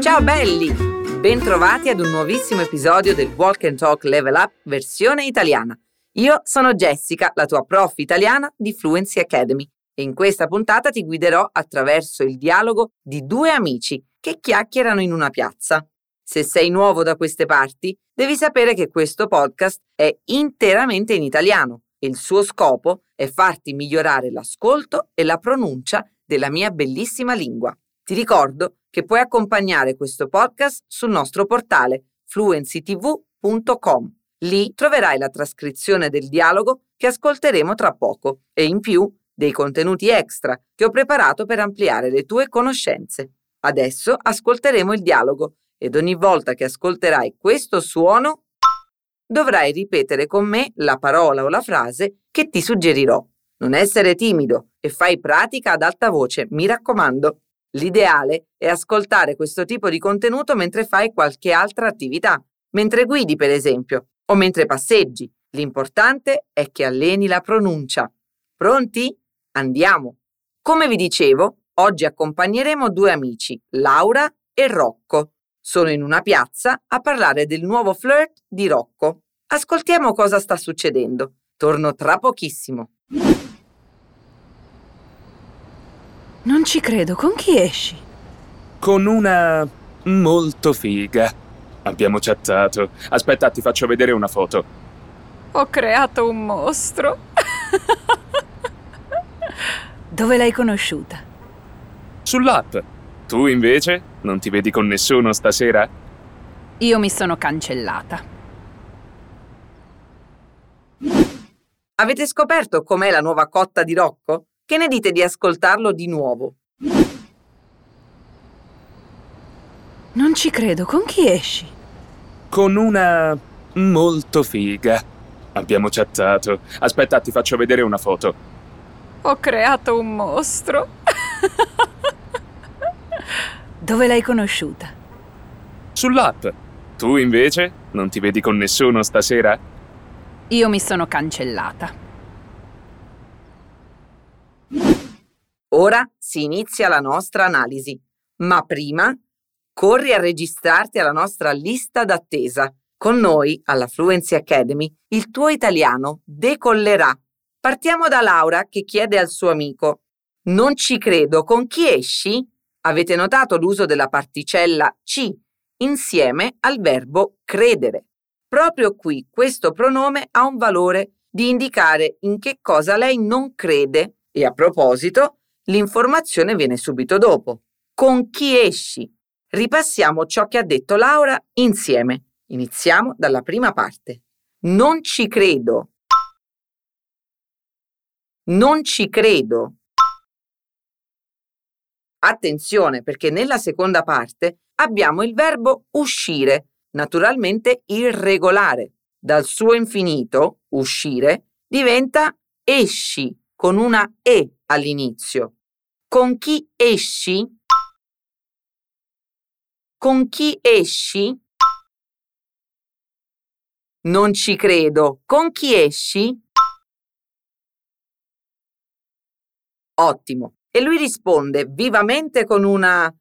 Ciao belli! Bentrovati ad un nuovissimo episodio del Walk and Talk Level Up versione italiana. Io sono Jessica, la tua prof italiana di Fluency Academy e in questa puntata ti guiderò attraverso il dialogo di due amici che chiacchierano in una piazza. Se sei nuovo da queste parti, devi sapere che questo podcast è interamente in italiano il suo scopo è farti migliorare l'ascolto e la pronuncia della mia bellissima lingua. Ti ricordo che puoi accompagnare questo podcast sul nostro portale fluencytv.com. Lì troverai la trascrizione del dialogo che ascolteremo tra poco e in più dei contenuti extra che ho preparato per ampliare le tue conoscenze. Adesso ascolteremo il dialogo ed ogni volta che ascolterai questo suono dovrai ripetere con me la parola o la frase che ti suggerirò. Non essere timido e fai pratica ad alta voce, mi raccomando. L'ideale è ascoltare questo tipo di contenuto mentre fai qualche altra attività, mentre guidi per esempio, o mentre passeggi. L'importante è che alleni la pronuncia. Pronti? Andiamo! Come vi dicevo, oggi accompagneremo due amici, Laura e Rocco, sono in una piazza a parlare del nuovo flirt di Rocco. Ascoltiamo cosa sta succedendo. Torno tra pochissimo. Non ci credo, con chi esci? Con una molto figa. Abbiamo chattato. Aspetta, ti faccio vedere una foto. Ho creato un mostro. Dove l'hai conosciuta? Sull'app. Tu invece? Non ti vedi con nessuno stasera? Io mi sono cancellata. Avete scoperto com'è la nuova cotta di Rocco? Che ne dite di ascoltarlo di nuovo? Non ci credo, con chi esci? Con una molto figa. Abbiamo chattato. Aspetta, ti faccio vedere una foto. Ho creato un mostro. Dove l'hai conosciuta? Sull'app. Tu invece? Non ti vedi con nessuno stasera? Io mi sono cancellata. Ora si inizia la nostra analisi, ma prima corri a registrarti alla nostra lista d'attesa. Con noi, alla Fluency Academy, il tuo italiano decollerà. Partiamo da Laura che chiede al suo amico: Non ci credo, con chi esci? Avete notato l'uso della particella ci insieme al verbo credere. Proprio qui questo pronome ha un valore di indicare in che cosa lei non crede e a proposito l'informazione viene subito dopo. Con chi esci? Ripassiamo ciò che ha detto Laura insieme. Iniziamo dalla prima parte. Non ci credo. Non ci credo. Attenzione perché nella seconda parte abbiamo il verbo uscire, naturalmente irregolare. Dal suo infinito, uscire, diventa esci con una E all'inizio. Con chi esci? Con chi esci? Non ci credo. Con chi esci? Ottimo. E lui risponde vivamente con una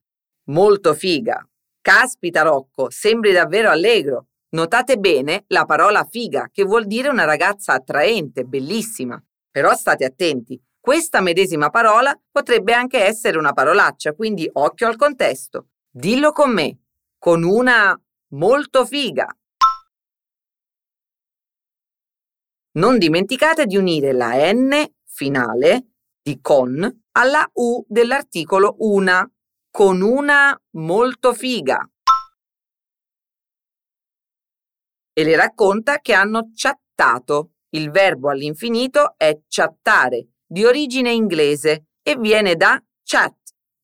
molto figa. Caspita Rocco, sembri davvero allegro. Notate bene la parola figa, che vuol dire una ragazza attraente, bellissima. Però state attenti, questa medesima parola potrebbe anche essere una parolaccia, quindi occhio al contesto. Dillo con me, con una molto figa. Non dimenticate di unire la N finale di con alla U dell'articolo una, con una molto figa. E le racconta che hanno chattato. Il verbo all'infinito è chattare, di origine inglese, e viene da chat.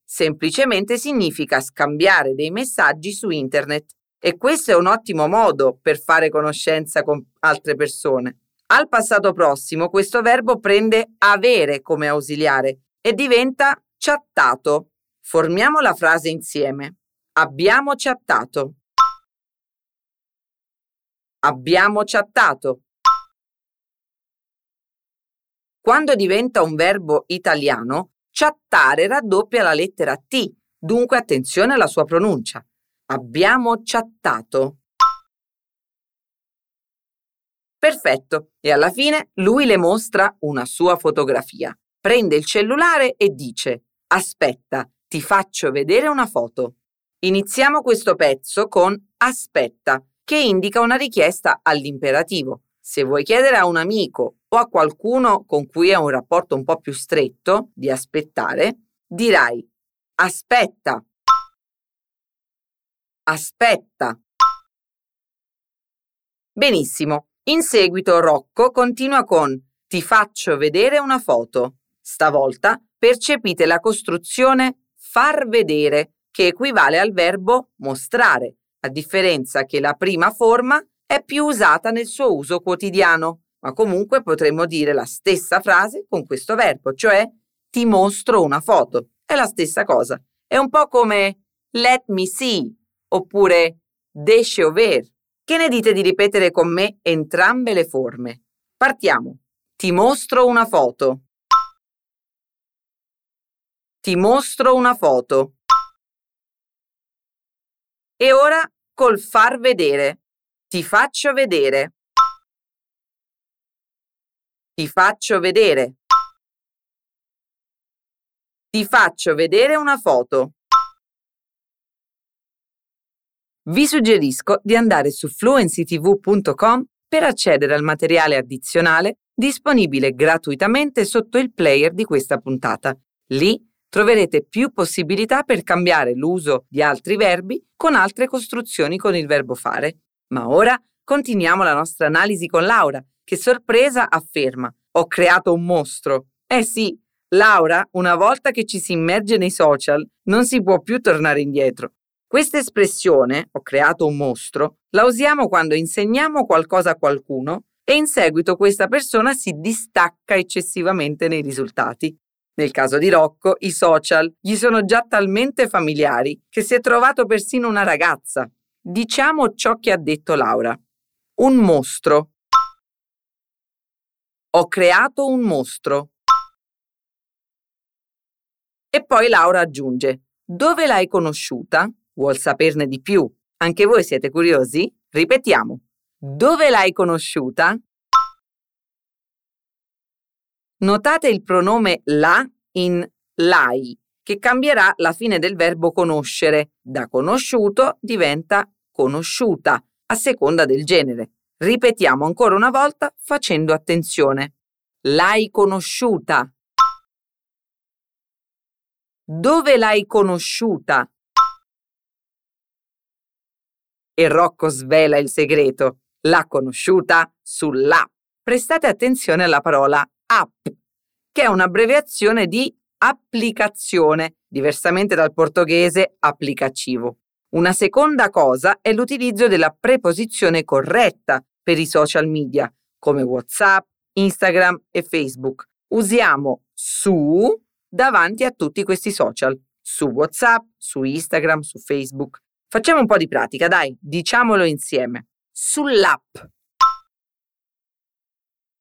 Semplicemente significa scambiare dei messaggi su internet. E questo è un ottimo modo per fare conoscenza con altre persone. Al passato prossimo questo verbo prende avere come ausiliare e diventa chattato. Formiamo la frase insieme. Abbiamo chattato. Abbiamo chattato. Quando diventa un verbo italiano, chattare raddoppia la lettera T, dunque attenzione alla sua pronuncia. Abbiamo chattato. Perfetto, e alla fine lui le mostra una sua fotografia. Prende il cellulare e dice Aspetta, ti faccio vedere una foto. Iniziamo questo pezzo con aspetta, che indica una richiesta all'imperativo. Se vuoi chiedere a un amico o a qualcuno con cui hai un rapporto un po' più stretto di aspettare, dirai aspetta, aspetta. Benissimo. In seguito Rocco continua con ti faccio vedere una foto. Stavolta percepite la costruzione far vedere, che equivale al verbo mostrare, a differenza che la prima forma è più usata nel suo uso quotidiano, ma comunque potremmo dire la stessa frase con questo verbo, cioè ti mostro una foto. È la stessa cosa. È un po' come let me see oppure deixe ver. Che ne dite di ripetere con me entrambe le forme? Partiamo. Ti mostro una foto. Ti mostro una foto. E ora col far vedere. Ti faccio vedere. Ti faccio vedere. Ti faccio vedere una foto. Vi suggerisco di andare su fluencytv.com per accedere al materiale addizionale disponibile gratuitamente sotto il player di questa puntata. Lì troverete più possibilità per cambiare l'uso di altri verbi con altre costruzioni con il verbo fare. Ma ora continuiamo la nostra analisi con Laura, che sorpresa afferma: Ho creato un mostro. Eh sì, Laura, una volta che ci si immerge nei social, non si può più tornare indietro. Questa espressione, ho creato un mostro, la usiamo quando insegniamo qualcosa a qualcuno e in seguito questa persona si distacca eccessivamente nei risultati. Nel caso di Rocco, i social gli sono già talmente familiari che si è trovato persino una ragazza. Diciamo ciò che ha detto Laura. Un mostro. Ho creato un mostro. E poi Laura aggiunge, dove l'hai conosciuta? Vuol saperne di più? Anche voi siete curiosi? Ripetiamo. Dove l'hai conosciuta? Notate il pronome la in l'hai, che cambierà la fine del verbo conoscere. Da conosciuto diventa conosciuta, a seconda del genere. Ripetiamo ancora una volta facendo attenzione. L'hai conosciuta. Dove l'hai conosciuta? E Rocco svela il segreto. L'ha conosciuta sull'app. Prestate attenzione alla parola app, che è un'abbreviazione di applicazione, diversamente dal portoghese applicativo. Una seconda cosa è l'utilizzo della preposizione corretta per i social media, come WhatsApp, Instagram e Facebook. Usiamo su davanti a tutti questi social, su WhatsApp, su Instagram, su Facebook. Facciamo un po' di pratica, dai, diciamolo insieme. Sull'app.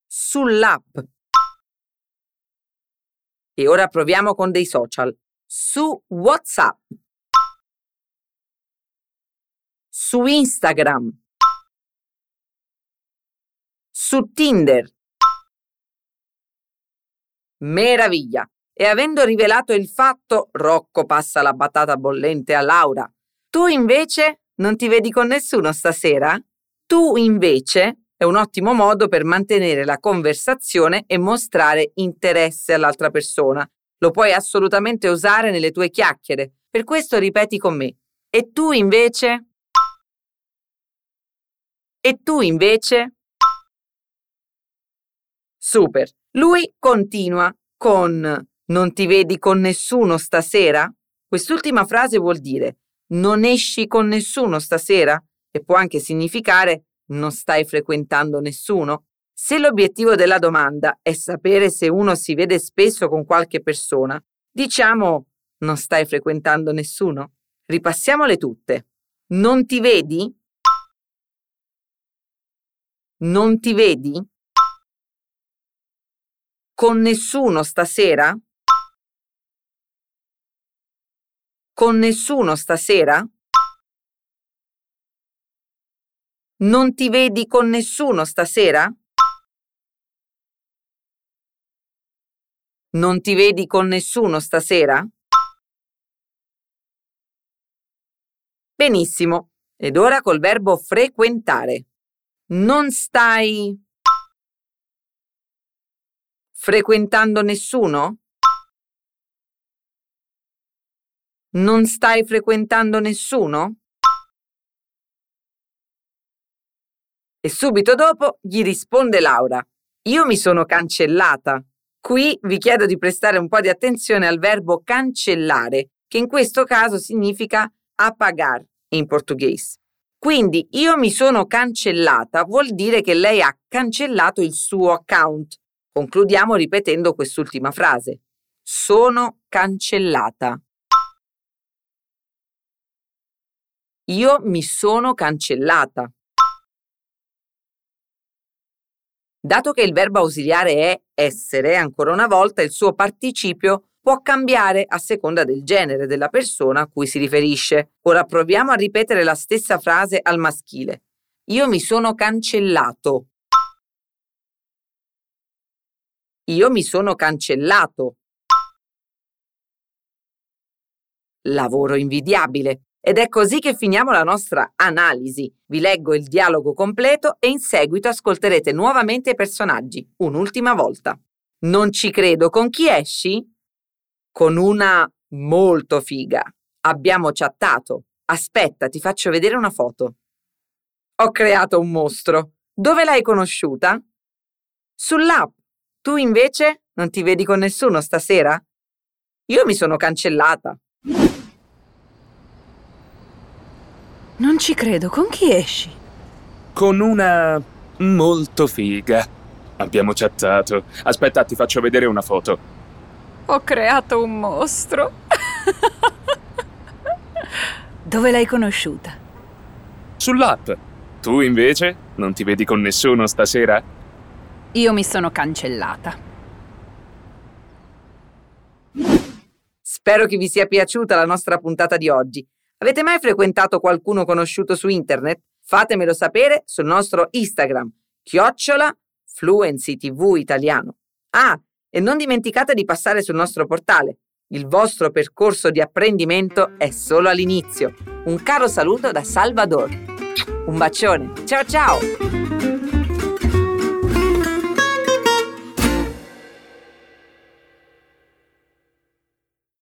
Sull'app. E ora proviamo con dei social. Su WhatsApp. Su Instagram. Su Tinder. Meraviglia! E avendo rivelato il fatto, Rocco passa la batata bollente a Laura. Tu invece non ti vedi con nessuno stasera? Tu invece è un ottimo modo per mantenere la conversazione e mostrare interesse all'altra persona. Lo puoi assolutamente usare nelle tue chiacchiere. Per questo ripeti con me. E tu invece? E tu invece? Super. Lui continua con non ti vedi con nessuno stasera? Quest'ultima frase vuol dire non esci con nessuno stasera e può anche significare non stai frequentando nessuno? Se l'obiettivo della domanda è sapere se uno si vede spesso con qualche persona, diciamo non stai frequentando nessuno? Ripassiamole tutte. Non ti vedi? Non ti vedi? Con nessuno stasera? Con nessuno stasera? Non ti vedi con nessuno stasera? Non ti vedi con nessuno stasera? Benissimo. Ed ora col verbo frequentare. Non stai frequentando nessuno? Non stai frequentando nessuno? E subito dopo gli risponde Laura. Io mi sono cancellata. Qui vi chiedo di prestare un po' di attenzione al verbo cancellare, che in questo caso significa apagar in portoghese. Quindi io mi sono cancellata vuol dire che lei ha cancellato il suo account. Concludiamo ripetendo quest'ultima frase. Sono cancellata. Io mi sono cancellata. Dato che il verbo ausiliare è essere, ancora una volta il suo participio può cambiare a seconda del genere della persona a cui si riferisce. Ora proviamo a ripetere la stessa frase al maschile. Io mi sono cancellato. Io mi sono cancellato. Lavoro invidiabile. Ed è così che finiamo la nostra analisi. Vi leggo il dialogo completo e in seguito ascolterete nuovamente i personaggi, un'ultima volta. Non ci credo, con chi esci? Con una molto figa. Abbiamo chattato. Aspetta, ti faccio vedere una foto. Ho creato un mostro. Dove l'hai conosciuta? Sull'app. Tu invece non ti vedi con nessuno stasera? Io mi sono cancellata. Non ci credo, con chi esci? Con una molto figa. Abbiamo chattato. Aspetta, ti faccio vedere una foto. Ho creato un mostro. Dove l'hai conosciuta? Sull'app. Tu invece non ti vedi con nessuno stasera? Io mi sono cancellata. Spero che vi sia piaciuta la nostra puntata di oggi. Avete mai frequentato qualcuno conosciuto su internet? Fatemelo sapere sul nostro Instagram, chiocciola Fluency TV Italiano. Ah, e non dimenticate di passare sul nostro portale. Il vostro percorso di apprendimento è solo all'inizio. Un caro saluto da Salvador. Un bacione. Ciao ciao!